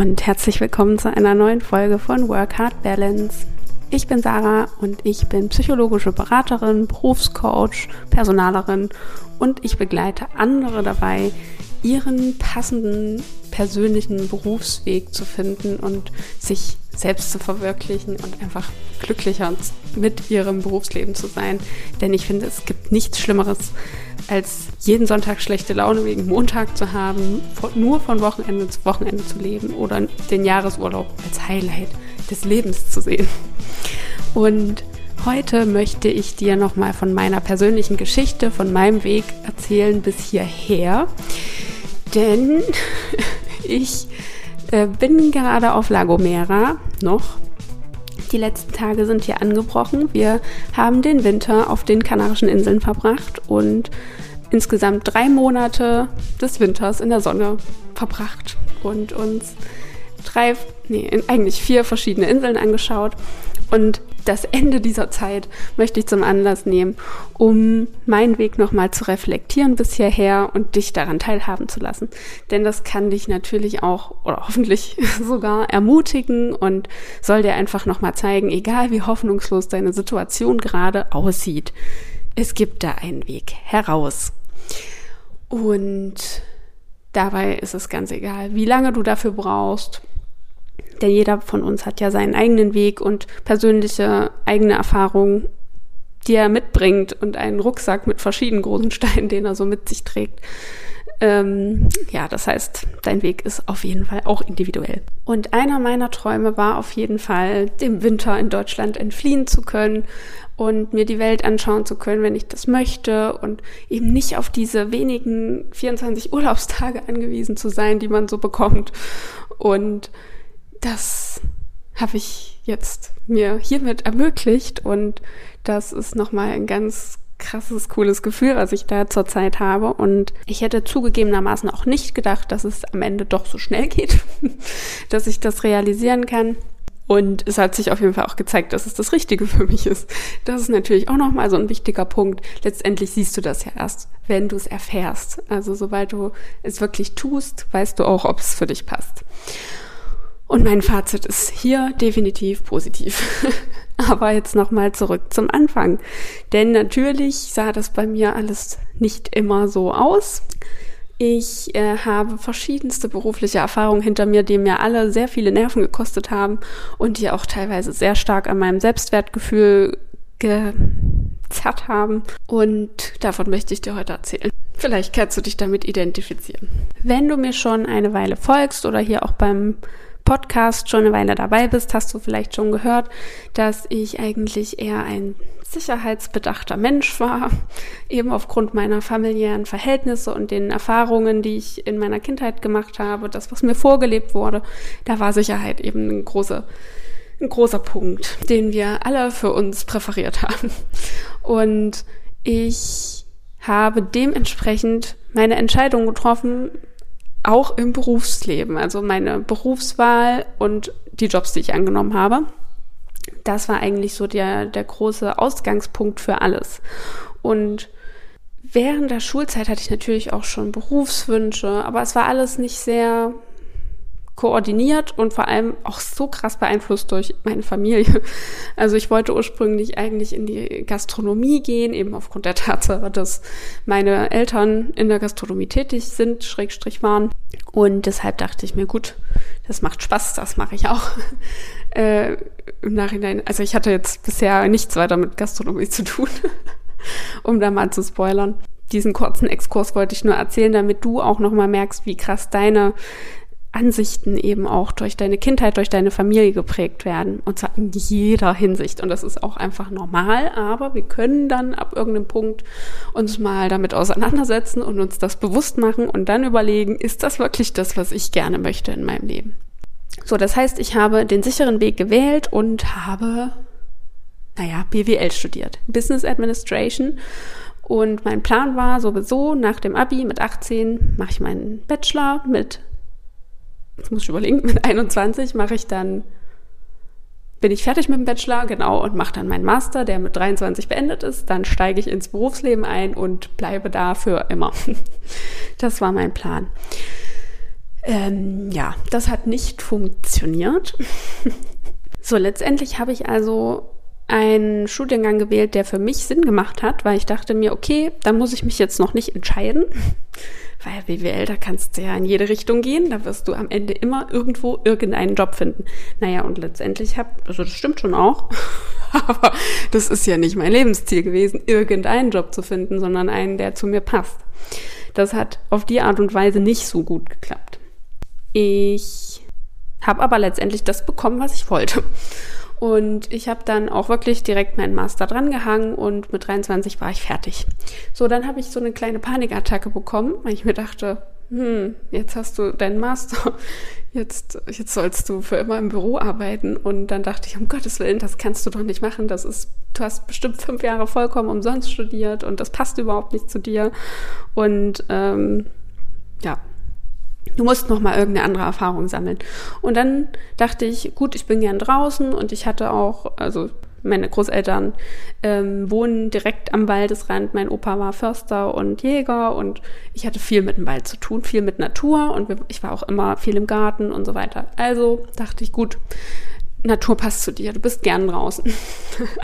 und herzlich willkommen zu einer neuen Folge von Work Hard Balance. Ich bin Sarah und ich bin psychologische Beraterin, Berufscoach, Personalerin und ich begleite andere dabei, ihren passenden persönlichen Berufsweg zu finden und sich selbst zu verwirklichen und einfach glücklicher mit ihrem Berufsleben zu sein. Denn ich finde, es gibt nichts Schlimmeres, als jeden Sonntag schlechte Laune wegen Montag zu haben, nur von Wochenende zu Wochenende zu leben oder den Jahresurlaub als Highlight des Lebens zu sehen. Und heute möchte ich dir nochmal von meiner persönlichen Geschichte, von meinem Weg erzählen bis hierher. Denn ich äh, bin gerade auf La Gomera noch. Die letzten Tage sind hier angebrochen. Wir haben den Winter auf den Kanarischen Inseln verbracht und insgesamt drei Monate des Winters in der Sonne verbracht und uns drei, nee, eigentlich vier verschiedene Inseln angeschaut. Und das Ende dieser Zeit möchte ich zum Anlass nehmen, um meinen Weg nochmal zu reflektieren bis hierher und dich daran teilhaben zu lassen. Denn das kann dich natürlich auch oder hoffentlich sogar ermutigen und soll dir einfach nochmal zeigen, egal wie hoffnungslos deine Situation gerade aussieht, es gibt da einen Weg heraus. Und dabei ist es ganz egal, wie lange du dafür brauchst, denn jeder von uns hat ja seinen eigenen Weg und persönliche eigene Erfahrungen, die er mitbringt und einen Rucksack mit verschiedenen großen Steinen, den er so mit sich trägt. Ähm, ja, das heißt, dein Weg ist auf jeden Fall auch individuell. Und einer meiner Träume war auf jeden Fall, dem Winter in Deutschland entfliehen zu können und mir die Welt anschauen zu können, wenn ich das möchte und eben nicht auf diese wenigen 24 Urlaubstage angewiesen zu sein, die man so bekommt. Und das habe ich jetzt mir hiermit ermöglicht und das ist nochmal ein ganz krasses, cooles Gefühl, was ich da zurzeit habe. Und ich hätte zugegebenermaßen auch nicht gedacht, dass es am Ende doch so schnell geht, dass ich das realisieren kann. Und es hat sich auf jeden Fall auch gezeigt, dass es das Richtige für mich ist. Das ist natürlich auch nochmal so ein wichtiger Punkt. Letztendlich siehst du das ja erst, wenn du es erfährst. Also sobald du es wirklich tust, weißt du auch, ob es für dich passt. Und mein Fazit ist hier definitiv positiv. Aber jetzt nochmal zurück zum Anfang. Denn natürlich sah das bei mir alles nicht immer so aus. Ich äh, habe verschiedenste berufliche Erfahrungen hinter mir, die mir alle sehr viele Nerven gekostet haben und die auch teilweise sehr stark an meinem Selbstwertgefühl gezerrt haben. Und davon möchte ich dir heute erzählen. Vielleicht kannst du dich damit identifizieren. Wenn du mir schon eine Weile folgst oder hier auch beim Podcast schon eine Weile dabei bist, hast du vielleicht schon gehört, dass ich eigentlich eher ein sicherheitsbedachter Mensch war, eben aufgrund meiner familiären Verhältnisse und den Erfahrungen, die ich in meiner Kindheit gemacht habe, das, was mir vorgelebt wurde, da war Sicherheit eben ein großer, ein großer Punkt, den wir alle für uns präferiert haben. Und ich habe dementsprechend meine Entscheidung getroffen, auch im Berufsleben, also meine Berufswahl und die Jobs, die ich angenommen habe. Das war eigentlich so der, der große Ausgangspunkt für alles. Und während der Schulzeit hatte ich natürlich auch schon Berufswünsche, aber es war alles nicht sehr koordiniert und vor allem auch so krass beeinflusst durch meine Familie. Also ich wollte ursprünglich eigentlich in die Gastronomie gehen, eben aufgrund der Tatsache, dass meine Eltern in der Gastronomie tätig sind, Schrägstrich waren. Und deshalb dachte ich mir, gut, das macht Spaß, das mache ich auch. Äh, Im Nachhinein, also ich hatte jetzt bisher nichts weiter mit Gastronomie zu tun, um da mal zu spoilern diesen kurzen Exkurs wollte ich nur erzählen, damit du auch nochmal merkst, wie krass deine Ansichten eben auch durch deine Kindheit, durch deine Familie geprägt werden. Und zwar in jeder Hinsicht. Und das ist auch einfach normal. Aber wir können dann ab irgendeinem Punkt uns mal damit auseinandersetzen und uns das bewusst machen und dann überlegen, ist das wirklich das, was ich gerne möchte in meinem Leben? So, das heißt, ich habe den sicheren Weg gewählt und habe, naja, BWL studiert. Business Administration. Und mein Plan war sowieso, nach dem Abi mit 18 mache ich meinen Bachelor mit jetzt muss ich überlegen, mit 21 mache ich dann, bin ich fertig mit dem Bachelor, genau, und mache dann meinen Master, der mit 23 beendet ist. Dann steige ich ins Berufsleben ein und bleibe da für immer. Das war mein Plan. Ähm, ja, das hat nicht funktioniert. so, letztendlich habe ich also einen Studiengang gewählt, der für mich Sinn gemacht hat, weil ich dachte mir, okay, da muss ich mich jetzt noch nicht entscheiden. Weil BWL, da kannst du ja in jede Richtung gehen, da wirst du am Ende immer irgendwo irgendeinen Job finden. Naja, und letztendlich hab, also das stimmt schon auch, aber das ist ja nicht mein Lebensziel gewesen, irgendeinen Job zu finden, sondern einen, der zu mir passt. Das hat auf die Art und Weise nicht so gut geklappt. Ich habe aber letztendlich das bekommen, was ich wollte. Und ich habe dann auch wirklich direkt meinen Master drangehangen und mit 23 war ich fertig. So, dann habe ich so eine kleine Panikattacke bekommen, weil ich mir dachte, hm, jetzt hast du deinen Master, jetzt, jetzt sollst du für immer im Büro arbeiten. Und dann dachte ich, um Gottes Willen, das kannst du doch nicht machen. Das ist, du hast bestimmt fünf Jahre vollkommen umsonst studiert und das passt überhaupt nicht zu dir. Und ähm, ja, du musst noch mal irgendeine andere Erfahrung sammeln. Und dann dachte ich, gut, ich bin gern draußen und ich hatte auch, also meine Großeltern ähm, wohnen direkt am Waldesrand. Mein Opa war Förster und Jäger und ich hatte viel mit dem Wald zu tun, viel mit Natur und ich war auch immer viel im Garten und so weiter. Also dachte ich, gut, Natur passt zu dir, du bist gern draußen.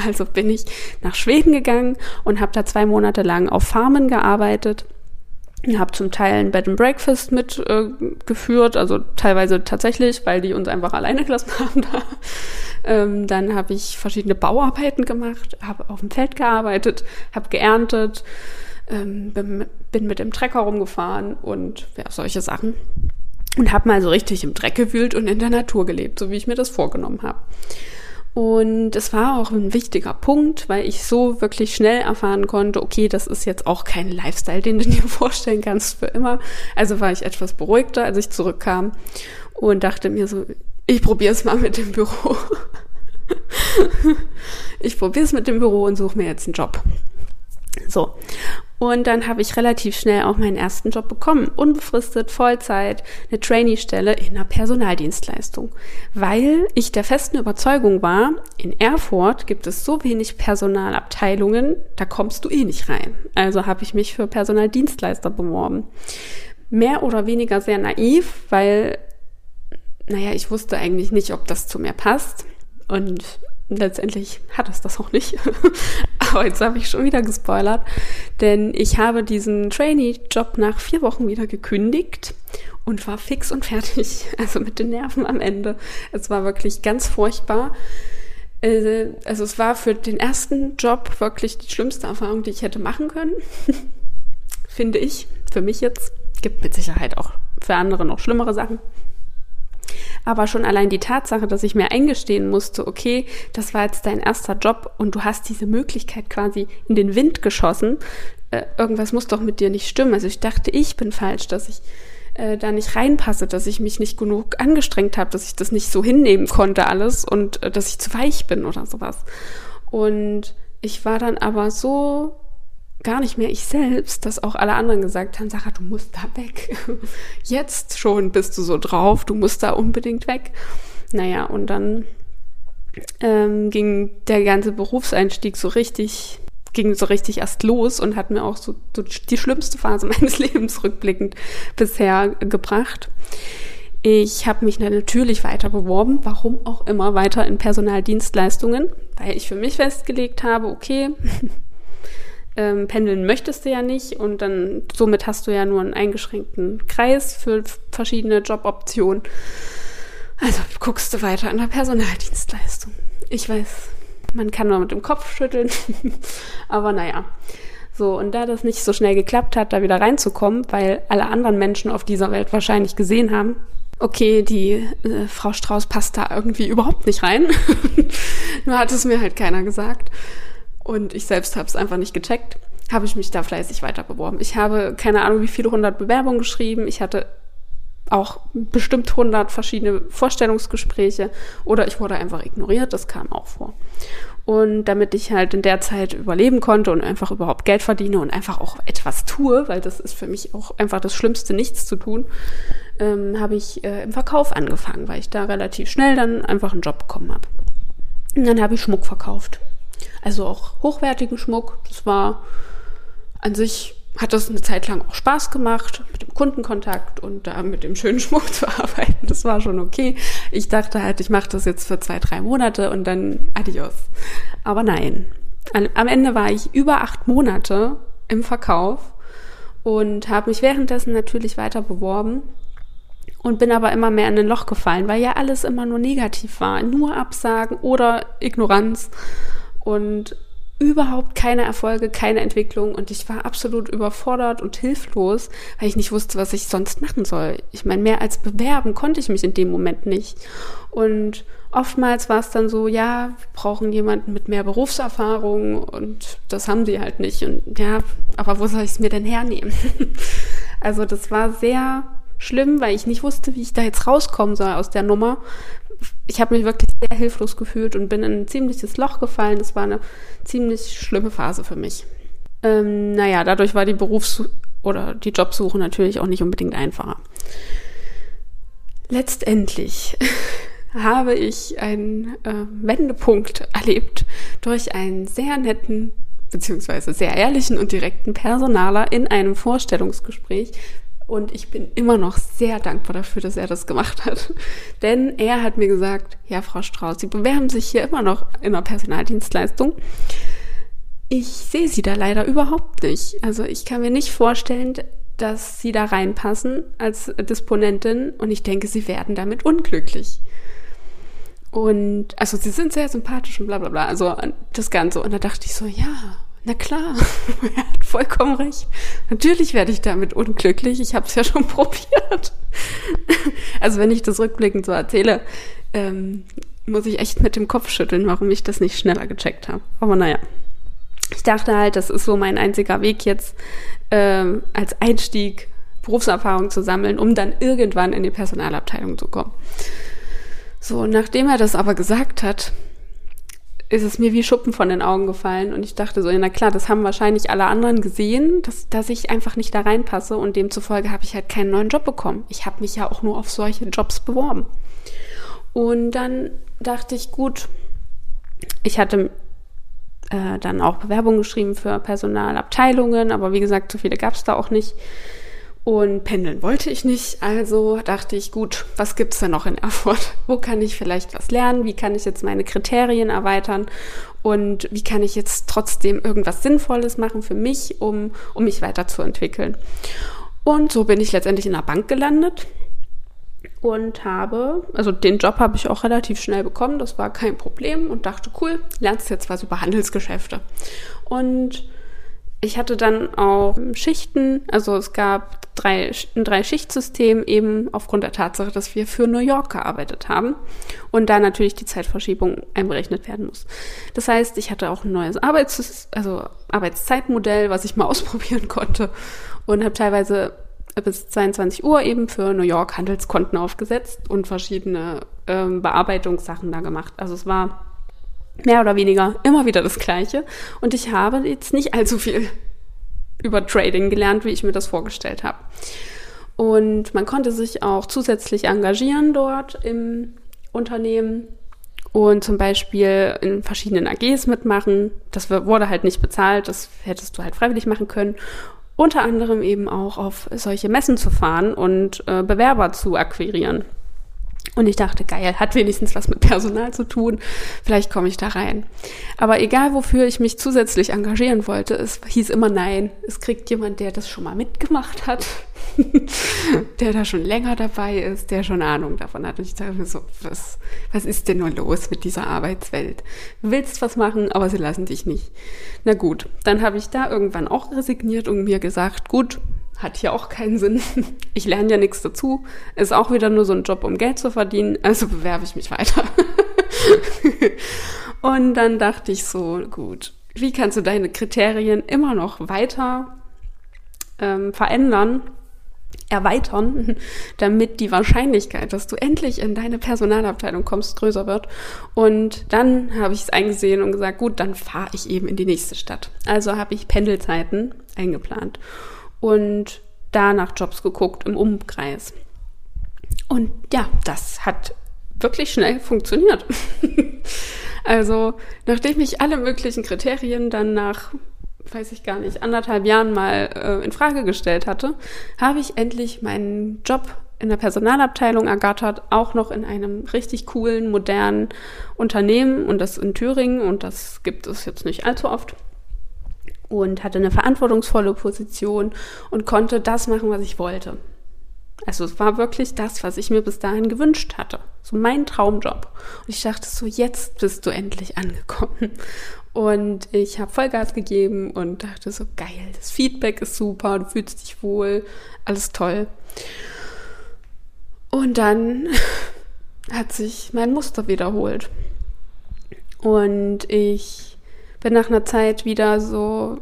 Also bin ich nach Schweden gegangen und habe da zwei Monate lang auf Farmen gearbeitet habe zum Teil ein Bed and Breakfast mitgeführt, äh, also teilweise tatsächlich, weil die uns einfach alleine gelassen haben da. Ähm, dann habe ich verschiedene Bauarbeiten gemacht, habe auf dem Feld gearbeitet, habe geerntet, ähm, bin, bin, mit dem Trecker rumgefahren und ja, solche Sachen. Und habe mal so richtig im Dreck gewühlt und in der Natur gelebt, so wie ich mir das vorgenommen habe. Und es war auch ein wichtiger Punkt, weil ich so wirklich schnell erfahren konnte, okay, das ist jetzt auch kein Lifestyle, den du dir vorstellen kannst für immer. Also war ich etwas beruhigter, als ich zurückkam und dachte mir so, ich probiere es mal mit dem Büro. ich probiere es mit dem Büro und suche mir jetzt einen Job. So. Und dann habe ich relativ schnell auch meinen ersten Job bekommen. Unbefristet, Vollzeit, eine Trainee-Stelle in einer Personaldienstleistung. Weil ich der festen Überzeugung war, in Erfurt gibt es so wenig Personalabteilungen, da kommst du eh nicht rein. Also habe ich mich für Personaldienstleister beworben. Mehr oder weniger sehr naiv, weil, naja, ich wusste eigentlich nicht, ob das zu mir passt. Und letztendlich hat es das auch nicht. Aber jetzt habe ich schon wieder gespoilert, denn ich habe diesen Trainee-Job nach vier Wochen wieder gekündigt und war fix und fertig. Also mit den Nerven am Ende. Es war wirklich ganz furchtbar. Äh, also es war für den ersten Job wirklich die schlimmste Erfahrung, die ich hätte machen können. Finde ich. Für mich jetzt. Gibt mit Sicherheit auch für andere noch schlimmere Sachen. Aber schon allein die Tatsache, dass ich mir eingestehen musste, okay, das war jetzt dein erster Job und du hast diese Möglichkeit quasi in den Wind geschossen, äh, irgendwas muss doch mit dir nicht stimmen. Also ich dachte, ich bin falsch, dass ich äh, da nicht reinpasse, dass ich mich nicht genug angestrengt habe, dass ich das nicht so hinnehmen konnte alles und äh, dass ich zu weich bin oder sowas. Und ich war dann aber so gar nicht mehr ich selbst, dass auch alle anderen gesagt haben, Sarah, du musst da weg. Jetzt schon bist du so drauf, du musst da unbedingt weg. Naja, und dann ähm, ging der ganze Berufseinstieg so richtig, ging so richtig erst los und hat mir auch so, so die schlimmste Phase meines Lebens rückblickend bisher gebracht. Ich habe mich natürlich weiter beworben, warum auch immer, weiter in Personaldienstleistungen, weil ich für mich festgelegt habe, okay, ähm, pendeln möchtest du ja nicht und dann somit hast du ja nur einen eingeschränkten Kreis für verschiedene Joboptionen. Also guckst du weiter an der Personaldienstleistung. Ich weiß, man kann nur mit dem Kopf schütteln, aber naja. So, und da das nicht so schnell geklappt hat, da wieder reinzukommen, weil alle anderen Menschen auf dieser Welt wahrscheinlich gesehen haben, okay, die äh, Frau Strauß passt da irgendwie überhaupt nicht rein. nur hat es mir halt keiner gesagt und ich selbst habe es einfach nicht gecheckt, habe ich mich da fleißig weiter beworben. Ich habe keine Ahnung, wie viele hundert Bewerbungen geschrieben. Ich hatte auch bestimmt hundert verschiedene Vorstellungsgespräche oder ich wurde einfach ignoriert, das kam auch vor. Und damit ich halt in der Zeit überleben konnte und einfach überhaupt Geld verdiene und einfach auch etwas tue, weil das ist für mich auch einfach das Schlimmste, nichts zu tun, ähm, habe ich äh, im Verkauf angefangen, weil ich da relativ schnell dann einfach einen Job bekommen habe. Und dann habe ich Schmuck verkauft. Also auch hochwertigen Schmuck. Das war an sich hat das eine Zeit lang auch Spaß gemacht, mit dem Kundenkontakt und da mit dem schönen Schmuck zu arbeiten. Das war schon okay. Ich dachte halt, ich mache das jetzt für zwei, drei Monate und dann adios. Aber nein. Am Ende war ich über acht Monate im Verkauf und habe mich währenddessen natürlich weiter beworben und bin aber immer mehr in ein Loch gefallen, weil ja alles immer nur negativ war. Nur Absagen oder Ignoranz. Und überhaupt keine Erfolge, keine Entwicklung und ich war absolut überfordert und hilflos, weil ich nicht wusste, was ich sonst machen soll. Ich meine, mehr als bewerben konnte ich mich in dem Moment nicht. Und oftmals war es dann so, ja, wir brauchen jemanden mit mehr Berufserfahrung und das haben sie halt nicht. Und ja, aber wo soll ich es mir denn hernehmen? also das war sehr schlimm, weil ich nicht wusste, wie ich da jetzt rauskommen soll aus der Nummer, ich habe mich wirklich sehr hilflos gefühlt und bin in ein ziemliches Loch gefallen. Das war eine ziemlich schlimme Phase für mich. Ähm, naja, dadurch war die Berufs- oder die Jobsuche natürlich auch nicht unbedingt einfacher. Letztendlich habe ich einen äh, Wendepunkt erlebt durch einen sehr netten beziehungsweise sehr ehrlichen und direkten Personaler in einem Vorstellungsgespräch und ich bin immer noch sehr dankbar dafür, dass er das gemacht hat. Denn er hat mir gesagt, ja, Frau Strauß, Sie bewerben sich hier immer noch in einer Personaldienstleistung. Ich sehe Sie da leider überhaupt nicht. Also ich kann mir nicht vorstellen, dass Sie da reinpassen als Disponentin und ich denke, Sie werden damit unglücklich. Und also Sie sind sehr sympathisch und bla bla bla. Also das Ganze. Und da dachte ich so, ja, na klar, er hat vollkommen recht. Natürlich werde ich damit unglücklich. Ich habe es ja schon probiert. Also wenn ich das rückblickend so erzähle, ähm, muss ich echt mit dem Kopf schütteln, warum ich das nicht schneller gecheckt habe. Aber naja, ich dachte halt, das ist so mein einziger Weg jetzt ähm, als Einstieg Berufserfahrung zu sammeln, um dann irgendwann in die Personalabteilung zu kommen. So, nachdem er das aber gesagt hat, ist es mir wie Schuppen von den Augen gefallen und ich dachte so, ja, na klar, das haben wahrscheinlich alle anderen gesehen, dass, dass ich einfach nicht da reinpasse und demzufolge habe ich halt keinen neuen Job bekommen. Ich habe mich ja auch nur auf solche Jobs beworben. Und dann dachte ich, gut, ich hatte äh, dann auch Bewerbungen geschrieben für Personalabteilungen, aber wie gesagt, so viele gab es da auch nicht. Und pendeln wollte ich nicht, also dachte ich, gut, was gibt's denn noch in Erfurt? Wo kann ich vielleicht was lernen? Wie kann ich jetzt meine Kriterien erweitern? Und wie kann ich jetzt trotzdem irgendwas Sinnvolles machen für mich, um, um mich weiterzuentwickeln? Und so bin ich letztendlich in der Bank gelandet und habe, also den Job habe ich auch relativ schnell bekommen, das war kein Problem und dachte, cool, lernst jetzt was über Handelsgeschäfte. Und ich hatte dann auch Schichten, also es gab drei, ein Drei-Schicht-System eben aufgrund der Tatsache, dass wir für New York gearbeitet haben und da natürlich die Zeitverschiebung einberechnet werden muss. Das heißt, ich hatte auch ein neues Arbeits also Arbeitszeitmodell, was ich mal ausprobieren konnte und habe teilweise bis 22 Uhr eben für New York Handelskonten aufgesetzt und verschiedene ähm, Bearbeitungssachen da gemacht. Also es war mehr oder weniger immer wieder das Gleiche. Und ich habe jetzt nicht allzu viel über Trading gelernt, wie ich mir das vorgestellt habe. Und man konnte sich auch zusätzlich engagieren dort im Unternehmen und zum Beispiel in verschiedenen AGs mitmachen. Das wurde halt nicht bezahlt, das hättest du halt freiwillig machen können. Unter anderem eben auch auf solche Messen zu fahren und äh, Bewerber zu akquirieren. Und ich dachte, geil, hat wenigstens was mit Personal zu tun, vielleicht komme ich da rein. Aber egal, wofür ich mich zusätzlich engagieren wollte, es hieß immer nein. Es kriegt jemand, der das schon mal mitgemacht hat, der da schon länger dabei ist, der schon Ahnung davon hat. Und ich dachte mir so, was, was ist denn nur los mit dieser Arbeitswelt? Du willst was machen, aber sie lassen dich nicht. Na gut, dann habe ich da irgendwann auch resigniert und mir gesagt, gut, hat hier auch keinen Sinn. Ich lerne ja nichts dazu. Ist auch wieder nur so ein Job, um Geld zu verdienen. Also bewerbe ich mich weiter. Und dann dachte ich so, gut, wie kannst du deine Kriterien immer noch weiter ähm, verändern, erweitern, damit die Wahrscheinlichkeit, dass du endlich in deine Personalabteilung kommst, größer wird. Und dann habe ich es eingesehen und gesagt, gut, dann fahre ich eben in die nächste Stadt. Also habe ich Pendelzeiten eingeplant und da nach Jobs geguckt im Umkreis. Und ja, das hat wirklich schnell funktioniert. also, nachdem ich alle möglichen Kriterien dann nach weiß ich gar nicht, anderthalb Jahren mal äh, in Frage gestellt hatte, habe ich endlich meinen Job in der Personalabteilung ergattert, auch noch in einem richtig coolen, modernen Unternehmen und das in Thüringen und das gibt es jetzt nicht allzu oft und hatte eine verantwortungsvolle Position und konnte das machen, was ich wollte. Also es war wirklich das, was ich mir bis dahin gewünscht hatte. So mein Traumjob. Und ich dachte so, jetzt bist du endlich angekommen. Und ich habe Vollgas gegeben und dachte so, geil, das Feedback ist super, du fühlst dich wohl, alles toll. Und dann hat sich mein Muster wiederholt. Und ich bin nach einer Zeit wieder so,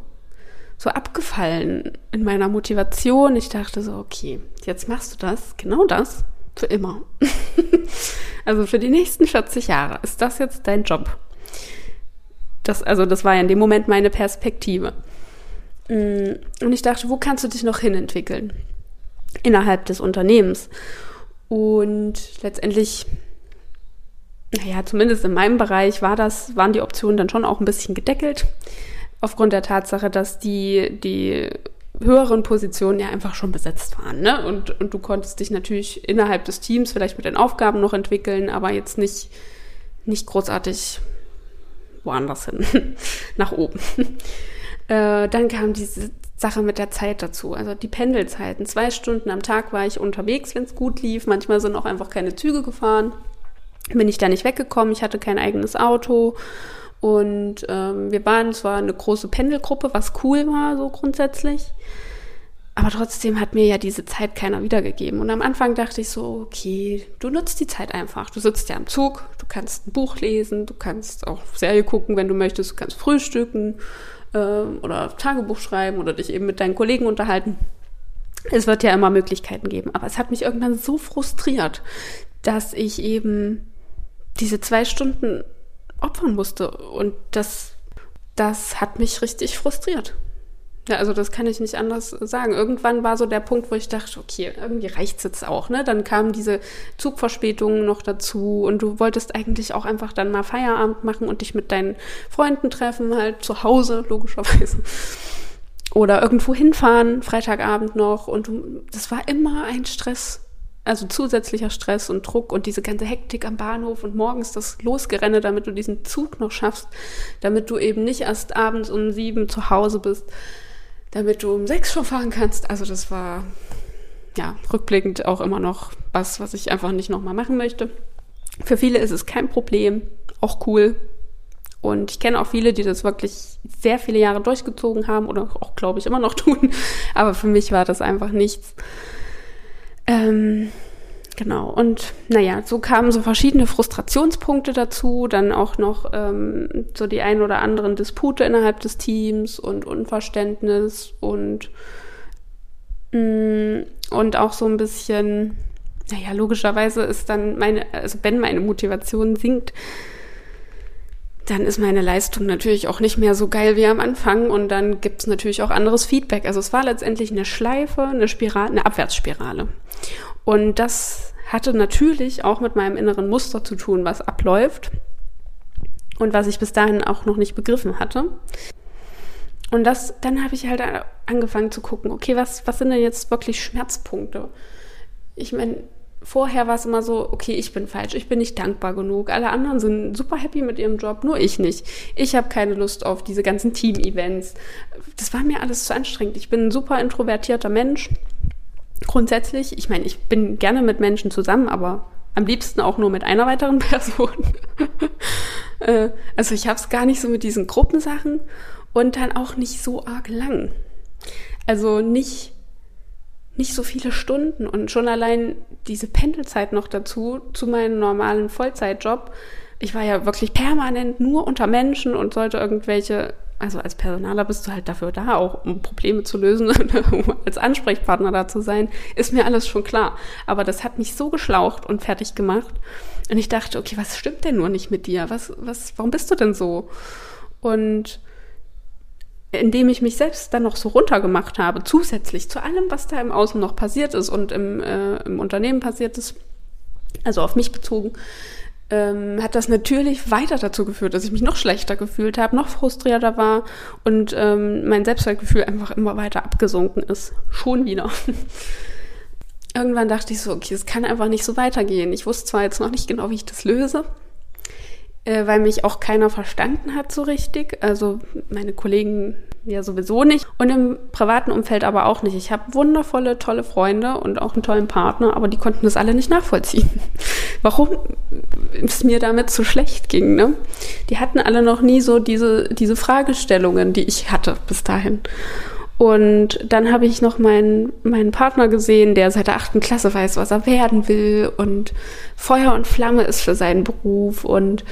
so abgefallen in meiner Motivation. Ich dachte so, okay, jetzt machst du das, genau das, für immer. also für die nächsten 40 Jahre ist das jetzt dein Job. Das, also das war ja in dem Moment meine Perspektive. Mm, und ich dachte, wo kannst du dich noch hinentwickeln? Innerhalb des Unternehmens. Und letztendlich, naja, zumindest in meinem Bereich war das, waren die Optionen dann schon auch ein bisschen gedeckelt. Aufgrund der Tatsache, dass die, die höheren Positionen ja einfach schon besetzt waren. Ne? Und, und du konntest dich natürlich innerhalb des Teams vielleicht mit den Aufgaben noch entwickeln, aber jetzt nicht, nicht großartig woanders hin, nach oben. Äh, dann kam diese Sache mit der Zeit dazu, also die Pendelzeiten. Zwei Stunden am Tag war ich unterwegs, wenn es gut lief. Manchmal sind auch einfach keine Züge gefahren. Bin ich da nicht weggekommen. Ich hatte kein eigenes Auto. Und ähm, wir waren zwar eine große Pendelgruppe, was cool war, so grundsätzlich. Aber trotzdem hat mir ja diese Zeit keiner wiedergegeben. Und am Anfang dachte ich so, okay, du nutzt die Zeit einfach. Du sitzt ja am Zug, du kannst ein Buch lesen, du kannst auch Serie gucken, wenn du möchtest, du kannst frühstücken äh, oder Tagebuch schreiben oder dich eben mit deinen Kollegen unterhalten. Es wird ja immer Möglichkeiten geben. Aber es hat mich irgendwann so frustriert, dass ich eben diese zwei Stunden opfern musste. Und das, das hat mich richtig frustriert. Ja, also das kann ich nicht anders sagen. Irgendwann war so der Punkt, wo ich dachte, okay, irgendwie reicht's jetzt auch, ne? Dann kamen diese Zugverspätungen noch dazu und du wolltest eigentlich auch einfach dann mal Feierabend machen und dich mit deinen Freunden treffen, halt zu Hause, logischerweise. Oder irgendwo hinfahren, Freitagabend noch und du, das war immer ein Stress. Also zusätzlicher Stress und Druck und diese ganze Hektik am Bahnhof und morgens das Losgerenne, damit du diesen Zug noch schaffst, damit du eben nicht erst abends um sieben zu Hause bist damit du um sechs schon fahren kannst. Also das war ja rückblickend auch immer noch was, was ich einfach nicht nochmal machen möchte. Für viele ist es kein Problem, auch cool. Und ich kenne auch viele, die das wirklich sehr viele Jahre durchgezogen haben oder auch, glaube ich, immer noch tun. Aber für mich war das einfach nichts. Ähm, Genau, und naja, so kamen so verschiedene Frustrationspunkte dazu, dann auch noch ähm, so die ein oder anderen Dispute innerhalb des Teams und Unverständnis und, mh, mm, und auch so ein bisschen, naja, logischerweise ist dann meine, also wenn meine Motivation sinkt, dann ist meine Leistung natürlich auch nicht mehr so geil wie am Anfang und dann gibt's natürlich auch anderes Feedback. Also es war letztendlich eine Schleife, eine Spirale, eine Abwärtsspirale. Und das hatte natürlich auch mit meinem inneren Muster zu tun, was abläuft und was ich bis dahin auch noch nicht begriffen hatte. Und das, dann habe ich halt angefangen zu gucken, okay, was, was sind denn jetzt wirklich Schmerzpunkte? Ich meine, vorher war es immer so, okay, ich bin falsch, ich bin nicht dankbar genug. Alle anderen sind super happy mit ihrem Job, nur ich nicht. Ich habe keine Lust auf diese ganzen Team-Events. Das war mir alles zu anstrengend. Ich bin ein super introvertierter Mensch grundsätzlich, ich meine, ich bin gerne mit Menschen zusammen, aber am liebsten auch nur mit einer weiteren Person. Äh, also ich habe es gar nicht so mit diesen Gruppensachen und dann auch nicht so arg lang. Also nicht nicht so viele Stunden und schon allein diese Pendelzeit noch dazu zu meinem normalen Vollzeitjob. Ich war ja wirklich permanent nur unter Menschen und sollte irgendwelche also als Personaler bist du halt dafür da, auch um Probleme zu lösen, um als Ansprechpartner da zu sein, ist mir alles schon klar. Aber das hat mich so geschlaucht und fertig gemacht. Und ich dachte, okay, was stimmt denn nur nicht mit dir? Was, was, warum bist du denn so? Und indem ich mich selbst dann noch so runtergemacht habe, zusätzlich zu allem, was da im Außen noch passiert ist und im, äh, im Unternehmen passiert ist, also auf mich bezogen, ähm, hat das natürlich weiter dazu geführt, dass ich mich noch schlechter gefühlt habe, noch frustrierter war und ähm, mein Selbstwertgefühl einfach immer weiter abgesunken ist. Schon wieder. Irgendwann dachte ich so, okay, es kann einfach nicht so weitergehen. Ich wusste zwar jetzt noch nicht genau, wie ich das löse, äh, weil mich auch keiner verstanden hat so richtig. Also meine Kollegen ja sowieso nicht und im privaten Umfeld aber auch nicht. Ich habe wundervolle, tolle Freunde und auch einen tollen Partner, aber die konnten das alle nicht nachvollziehen. Warum es mir damit so schlecht ging. Ne? Die hatten alle noch nie so diese, diese Fragestellungen, die ich hatte bis dahin. Und dann habe ich noch meinen, meinen Partner gesehen, der seit der achten Klasse weiß, was er werden will und Feuer und Flamme ist für seinen Beruf und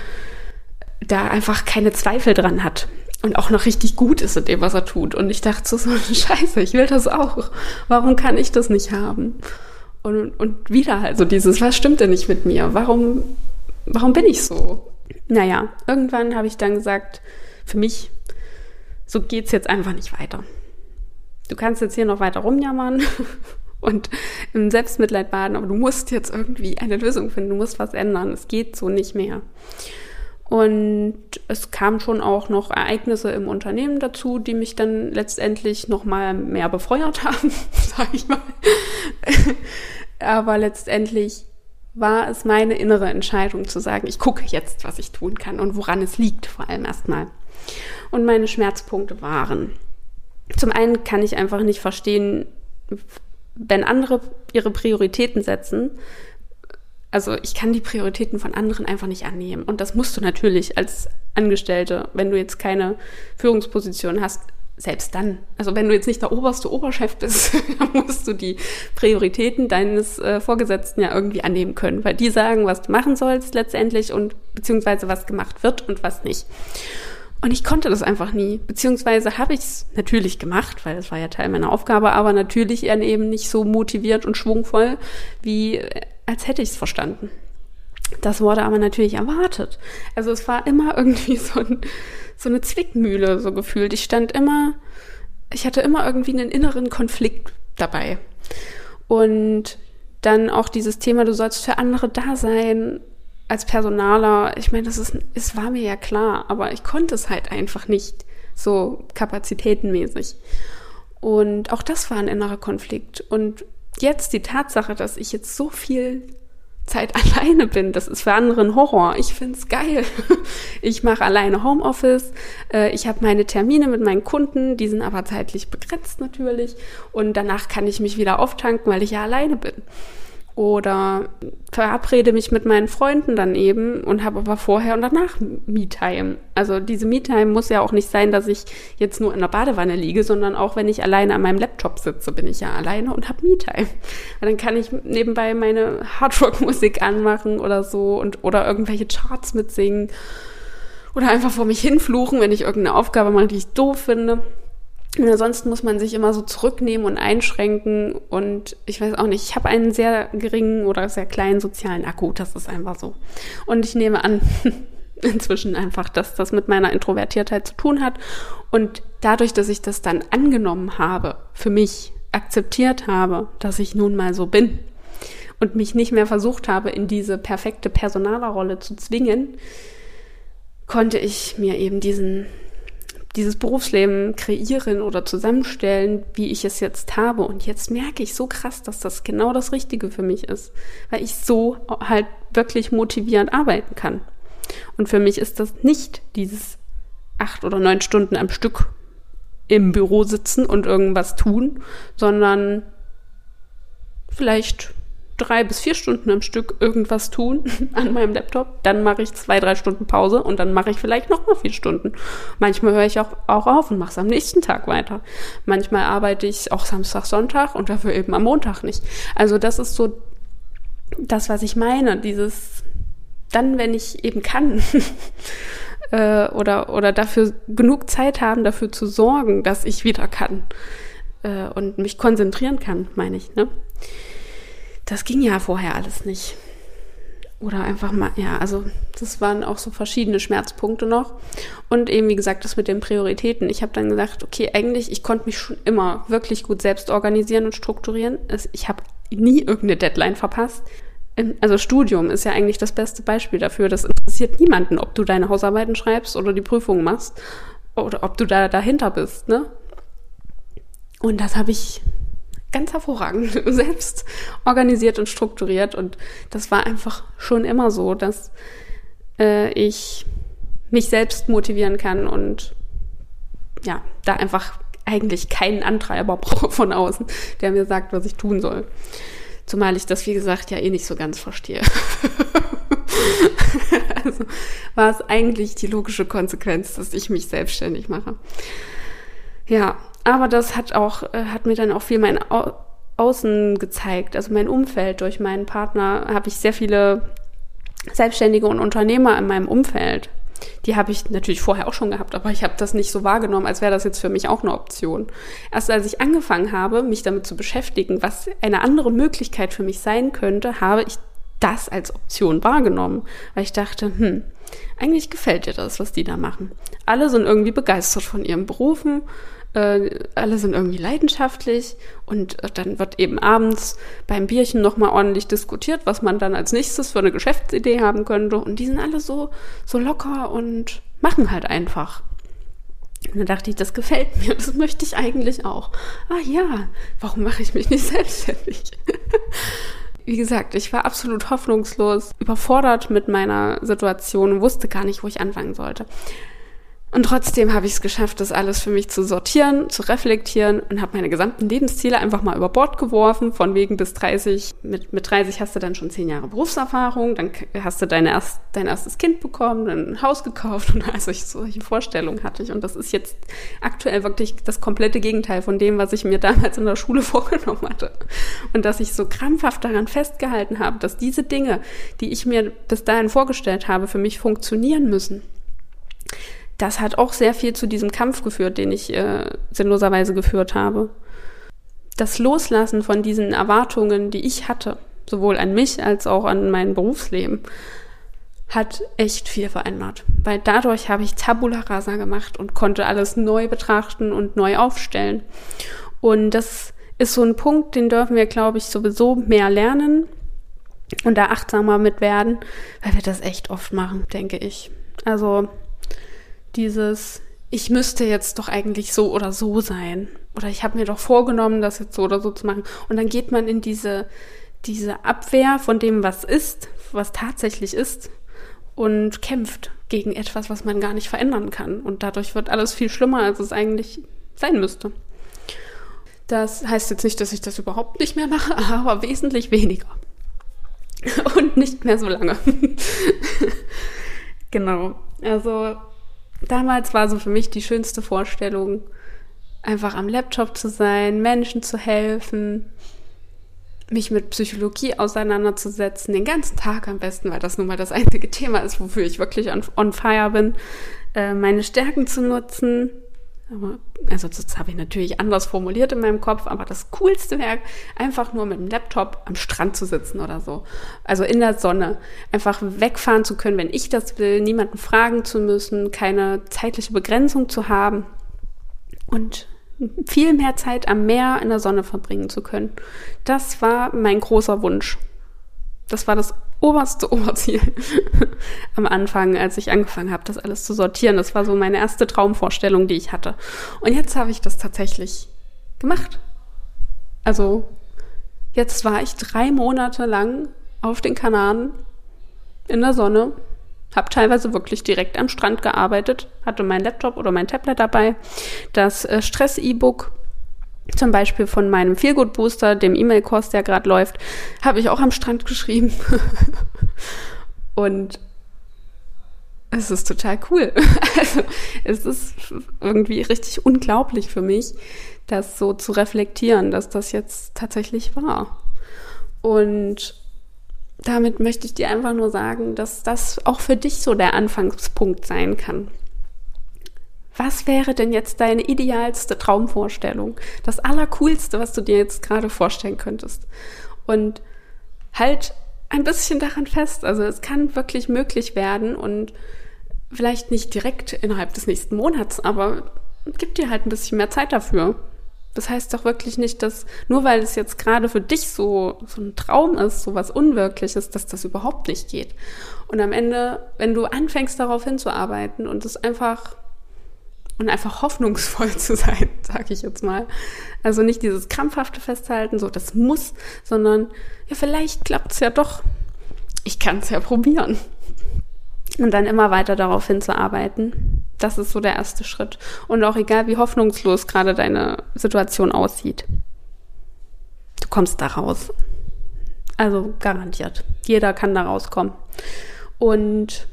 da einfach keine Zweifel dran hat und auch noch richtig gut ist in dem, was er tut. Und ich dachte so, so Scheiße, ich will das auch. Warum kann ich das nicht haben? Und, und wieder halt so dieses, was stimmt denn nicht mit mir? Warum, warum bin ich so? Naja, irgendwann habe ich dann gesagt, für mich, so geht's jetzt einfach nicht weiter. Du kannst jetzt hier noch weiter rumjammern und im Selbstmitleid baden, aber du musst jetzt irgendwie eine Lösung finden, du musst was ändern. Es geht so nicht mehr. Und es kamen schon auch noch Ereignisse im Unternehmen dazu, die mich dann letztendlich noch mal mehr befeuert haben, sage ich mal. Aber letztendlich war es meine innere Entscheidung zu sagen, ich gucke jetzt, was ich tun kann und woran es liegt, vor allem erstmal. Und meine Schmerzpunkte waren. Zum einen kann ich einfach nicht verstehen, wenn andere ihre Prioritäten setzen, also ich kann die Prioritäten von anderen einfach nicht annehmen. Und das musst du natürlich als Angestellte, wenn du jetzt keine Führungsposition hast, selbst dann. Also wenn du jetzt nicht der oberste Oberchef bist, musst du die Prioritäten deines äh, Vorgesetzten ja irgendwie annehmen können, weil die sagen, was du machen sollst letztendlich und beziehungsweise was gemacht wird und was nicht. Und ich konnte das einfach nie. Beziehungsweise habe ich es natürlich gemacht, weil es war ja Teil meiner Aufgabe, aber natürlich eben nicht so motiviert und schwungvoll, wie als hätte ich es verstanden. Das wurde aber natürlich erwartet. Also es war immer irgendwie so, ein, so eine Zwickmühle, so gefühlt. Ich stand immer, ich hatte immer irgendwie einen inneren Konflikt dabei. Und dann auch dieses Thema, du sollst für andere da sein als Personaler. Ich meine, das ist, es war mir ja klar, aber ich konnte es halt einfach nicht so kapazitätenmäßig. Und auch das war ein innerer Konflikt. Und jetzt die Tatsache, dass ich jetzt so viel Zeit alleine bin, das ist für andere ein Horror. Ich find's geil. Ich mache alleine Homeoffice. Äh, ich habe meine Termine mit meinen Kunden, die sind aber zeitlich begrenzt natürlich. Und danach kann ich mich wieder auftanken, weil ich ja alleine bin oder verabrede mich mit meinen Freunden dann eben und habe aber vorher und danach Me-Time. Also diese Me-Time muss ja auch nicht sein, dass ich jetzt nur in der Badewanne liege, sondern auch wenn ich alleine an meinem Laptop sitze, bin ich ja alleine und habe Me-Time. Dann kann ich nebenbei meine Hardrock-Musik anmachen oder so und oder irgendwelche Charts mitsingen oder einfach vor mich hinfluchen, wenn ich irgendeine Aufgabe mache, die ich doof finde. Und ansonsten muss man sich immer so zurücknehmen und einschränken. Und ich weiß auch nicht, ich habe einen sehr geringen oder sehr kleinen sozialen Akku. Das ist einfach so. Und ich nehme an, inzwischen einfach, dass das mit meiner Introvertiertheit zu tun hat. Und dadurch, dass ich das dann angenommen habe, für mich akzeptiert habe, dass ich nun mal so bin und mich nicht mehr versucht habe, in diese perfekte Personalerrolle zu zwingen, konnte ich mir eben diesen dieses Berufsleben kreieren oder zusammenstellen, wie ich es jetzt habe. Und jetzt merke ich so krass, dass das genau das Richtige für mich ist, weil ich so halt wirklich motivierend arbeiten kann. Und für mich ist das nicht dieses acht oder neun Stunden am Stück im Büro sitzen und irgendwas tun, sondern vielleicht drei bis vier Stunden am Stück irgendwas tun an meinem Laptop. Dann mache ich zwei, drei Stunden Pause und dann mache ich vielleicht noch mal vier Stunden. Manchmal höre ich auch, auch auf und mache es am nächsten Tag weiter. Manchmal arbeite ich auch Samstag, Sonntag und dafür eben am Montag nicht. Also das ist so das, was ich meine. Dieses dann, wenn ich eben kann. äh, oder, oder dafür genug Zeit haben, dafür zu sorgen, dass ich wieder kann äh, und mich konzentrieren kann, meine ich. Ne? Das ging ja vorher alles nicht. Oder einfach mal, ja, also das waren auch so verschiedene Schmerzpunkte noch. Und eben, wie gesagt, das mit den Prioritäten. Ich habe dann gesagt, okay, eigentlich, ich konnte mich schon immer wirklich gut selbst organisieren und strukturieren. Ich habe nie irgendeine Deadline verpasst. also Studium ist ja eigentlich das beste Beispiel dafür. Das interessiert niemanden, ob du deine Hausarbeiten schreibst oder die Prüfungen machst oder ob du da dahinter bist, ne? Und das habe ich ganz hervorragend selbst organisiert und strukturiert und das war einfach schon immer so, dass äh, ich mich selbst motivieren kann und ja, da einfach eigentlich keinen Antreiber brauche von außen, der mir sagt, was ich tun soll. Zumal ich das, wie gesagt, ja eh nicht so ganz verstehe. also war es eigentlich die logische Konsequenz, dass ich mich selbstständig mache. Ja, aber das hat auch, äh, hat mir dann auch viel mein Au Außen gezeigt, also mein Umfeld. Durch meinen Partner habe ich sehr viele Selbstständige und Unternehmer in meinem Umfeld. Die habe ich natürlich vorher auch schon gehabt, aber ich habe das nicht so wahrgenommen, als wäre das jetzt für mich auch eine Option. Erst als ich angefangen habe, mich damit zu beschäftigen, was eine andere Möglichkeit für mich sein könnte, habe ich das als Option wahrgenommen, weil ich dachte, hm, eigentlich gefällt dir das, was die da machen. Alle sind irgendwie begeistert von ihren Berufen, äh, alle sind irgendwie leidenschaftlich und äh, dann wird eben abends beim Bierchen nochmal ordentlich diskutiert, was man dann als nächstes für eine Geschäftsidee haben könnte. Und die sind alle so, so locker und machen halt einfach. Und dann dachte ich, das gefällt mir, das möchte ich eigentlich auch. Ah ja, warum mache ich mich nicht selbstständig? Wie gesagt, ich war absolut hoffnungslos, überfordert mit meiner Situation wusste gar nicht, wo ich anfangen sollte. Und trotzdem habe ich es geschafft, das alles für mich zu sortieren, zu reflektieren und habe meine gesamten Lebensziele einfach mal über Bord geworfen, von wegen bis 30. Mit, mit 30 hast du dann schon zehn Jahre Berufserfahrung, dann hast du dein, erst, dein erstes Kind bekommen, dann ein Haus gekauft und also ich, solche Vorstellungen hatte ich. Und das ist jetzt aktuell wirklich das komplette Gegenteil von dem, was ich mir damals in der Schule vorgenommen hatte. Und dass ich so krampfhaft daran festgehalten habe, dass diese Dinge, die ich mir bis dahin vorgestellt habe, für mich funktionieren müssen das hat auch sehr viel zu diesem Kampf geführt, den ich äh, sinnloserweise geführt habe. Das Loslassen von diesen Erwartungen, die ich hatte, sowohl an mich als auch an mein Berufsleben, hat echt viel verändert. Weil dadurch habe ich Tabula Rasa gemacht und konnte alles neu betrachten und neu aufstellen. Und das ist so ein Punkt, den dürfen wir, glaube ich, sowieso mehr lernen und da achtsamer mit werden, weil wir das echt oft machen, denke ich. Also dieses, ich müsste jetzt doch eigentlich so oder so sein. Oder ich habe mir doch vorgenommen, das jetzt so oder so zu machen. Und dann geht man in diese, diese Abwehr von dem, was ist, was tatsächlich ist, und kämpft gegen etwas, was man gar nicht verändern kann. Und dadurch wird alles viel schlimmer, als es eigentlich sein müsste. Das heißt jetzt nicht, dass ich das überhaupt nicht mehr mache, aber wesentlich weniger. Und nicht mehr so lange. genau. Also damals war so für mich die schönste Vorstellung, einfach am Laptop zu sein, Menschen zu helfen, mich mit Psychologie auseinanderzusetzen, den ganzen Tag am besten, weil das nun mal das einzige Thema ist, wofür ich wirklich on, on fire bin, äh, meine Stärken zu nutzen, also das habe ich natürlich anders formuliert in meinem Kopf, aber das coolste wäre einfach nur mit dem Laptop am Strand zu sitzen oder so. Also in der Sonne. Einfach wegfahren zu können, wenn ich das will, niemanden fragen zu müssen, keine zeitliche Begrenzung zu haben und viel mehr Zeit am Meer in der Sonne verbringen zu können. Das war mein großer Wunsch. Das war das oberste Oberziel am Anfang, als ich angefangen habe, das alles zu sortieren. Das war so meine erste Traumvorstellung, die ich hatte. Und jetzt habe ich das tatsächlich gemacht. Also jetzt war ich drei Monate lang auf den Kanaren in der Sonne, habe teilweise wirklich direkt am Strand gearbeitet, hatte mein Laptop oder mein Tablet dabei, das äh, Stress-E-Book zum Beispiel von meinem Feelgood Booster, dem E-Mail-Kurs, der gerade läuft, habe ich auch am Strand geschrieben. Und es ist total cool. Also es ist irgendwie richtig unglaublich für mich, das so zu reflektieren, dass das jetzt tatsächlich war. Und damit möchte ich dir einfach nur sagen, dass das auch für dich so der Anfangspunkt sein kann. Was wäre denn jetzt deine idealste Traumvorstellung? Das Allercoolste, was du dir jetzt gerade vorstellen könntest. Und halt ein bisschen daran fest. Also es kann wirklich möglich werden und vielleicht nicht direkt innerhalb des nächsten Monats, aber gib dir halt ein bisschen mehr Zeit dafür. Das heißt doch wirklich nicht, dass nur weil es jetzt gerade für dich so, so ein Traum ist, so was Unwirkliches, dass das überhaupt nicht geht. Und am Ende, wenn du anfängst darauf hinzuarbeiten und es einfach und einfach hoffnungsvoll zu sein, sage ich jetzt mal. Also nicht dieses krampfhafte Festhalten, so das muss, sondern ja, vielleicht klappt es ja doch. Ich kann es ja probieren. Und dann immer weiter darauf hinzuarbeiten. Das ist so der erste Schritt. Und auch egal, wie hoffnungslos gerade deine Situation aussieht. Du kommst da raus. Also garantiert. Jeder kann da rauskommen. Und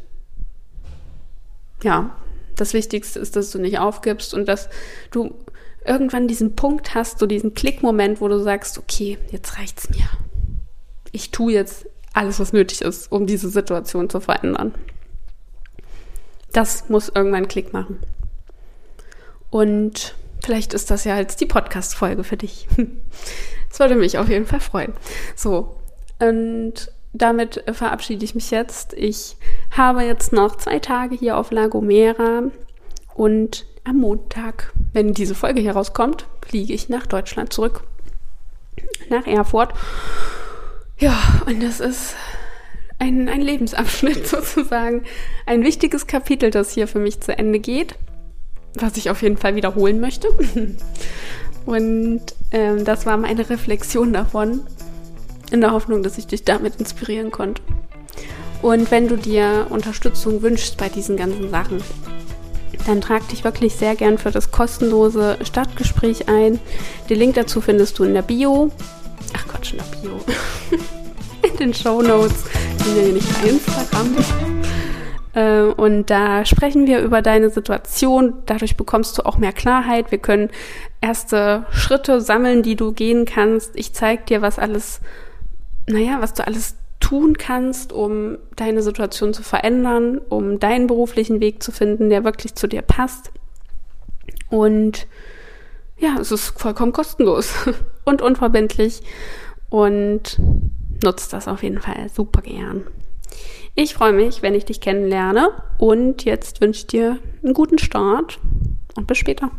ja, das Wichtigste ist, dass du nicht aufgibst und dass du irgendwann diesen Punkt hast, so diesen Klickmoment, wo du sagst, okay, jetzt reicht's mir. Ich tue jetzt alles, was nötig ist, um diese Situation zu verändern. Das muss irgendwann Klick machen. Und vielleicht ist das ja jetzt die Podcast-Folge für dich. Das würde mich auf jeden Fall freuen. So, und damit verabschiede ich mich jetzt. Ich habe jetzt noch zwei Tage hier auf La Gomera und am Montag, wenn diese Folge hier rauskommt, fliege ich nach Deutschland zurück. Nach Erfurt. Ja, und das ist ein, ein Lebensabschnitt sozusagen. Ein wichtiges Kapitel, das hier für mich zu Ende geht, was ich auf jeden Fall wiederholen möchte. Und ähm, das war meine Reflexion davon, in der Hoffnung, dass ich dich damit inspirieren konnte. Und wenn du dir Unterstützung wünschst bei diesen ganzen Sachen, dann trag dich wirklich sehr gern für das kostenlose Stadtgespräch ein. Den Link dazu findest du in der Bio. Ach Quatsch, in der Bio. in den Show Notes. Bin ja nicht bei Instagram. Äh, und da sprechen wir über deine Situation. Dadurch bekommst du auch mehr Klarheit. Wir können erste Schritte sammeln, die du gehen kannst. Ich zeige dir, was alles naja, was du alles tun kannst, um deine Situation zu verändern, um deinen beruflichen Weg zu finden, der wirklich zu dir passt. Und ja, es ist vollkommen kostenlos und unverbindlich und nutzt das auf jeden Fall super gern. Ich freue mich, wenn ich dich kennenlerne und jetzt wünsche ich dir einen guten Start und bis später.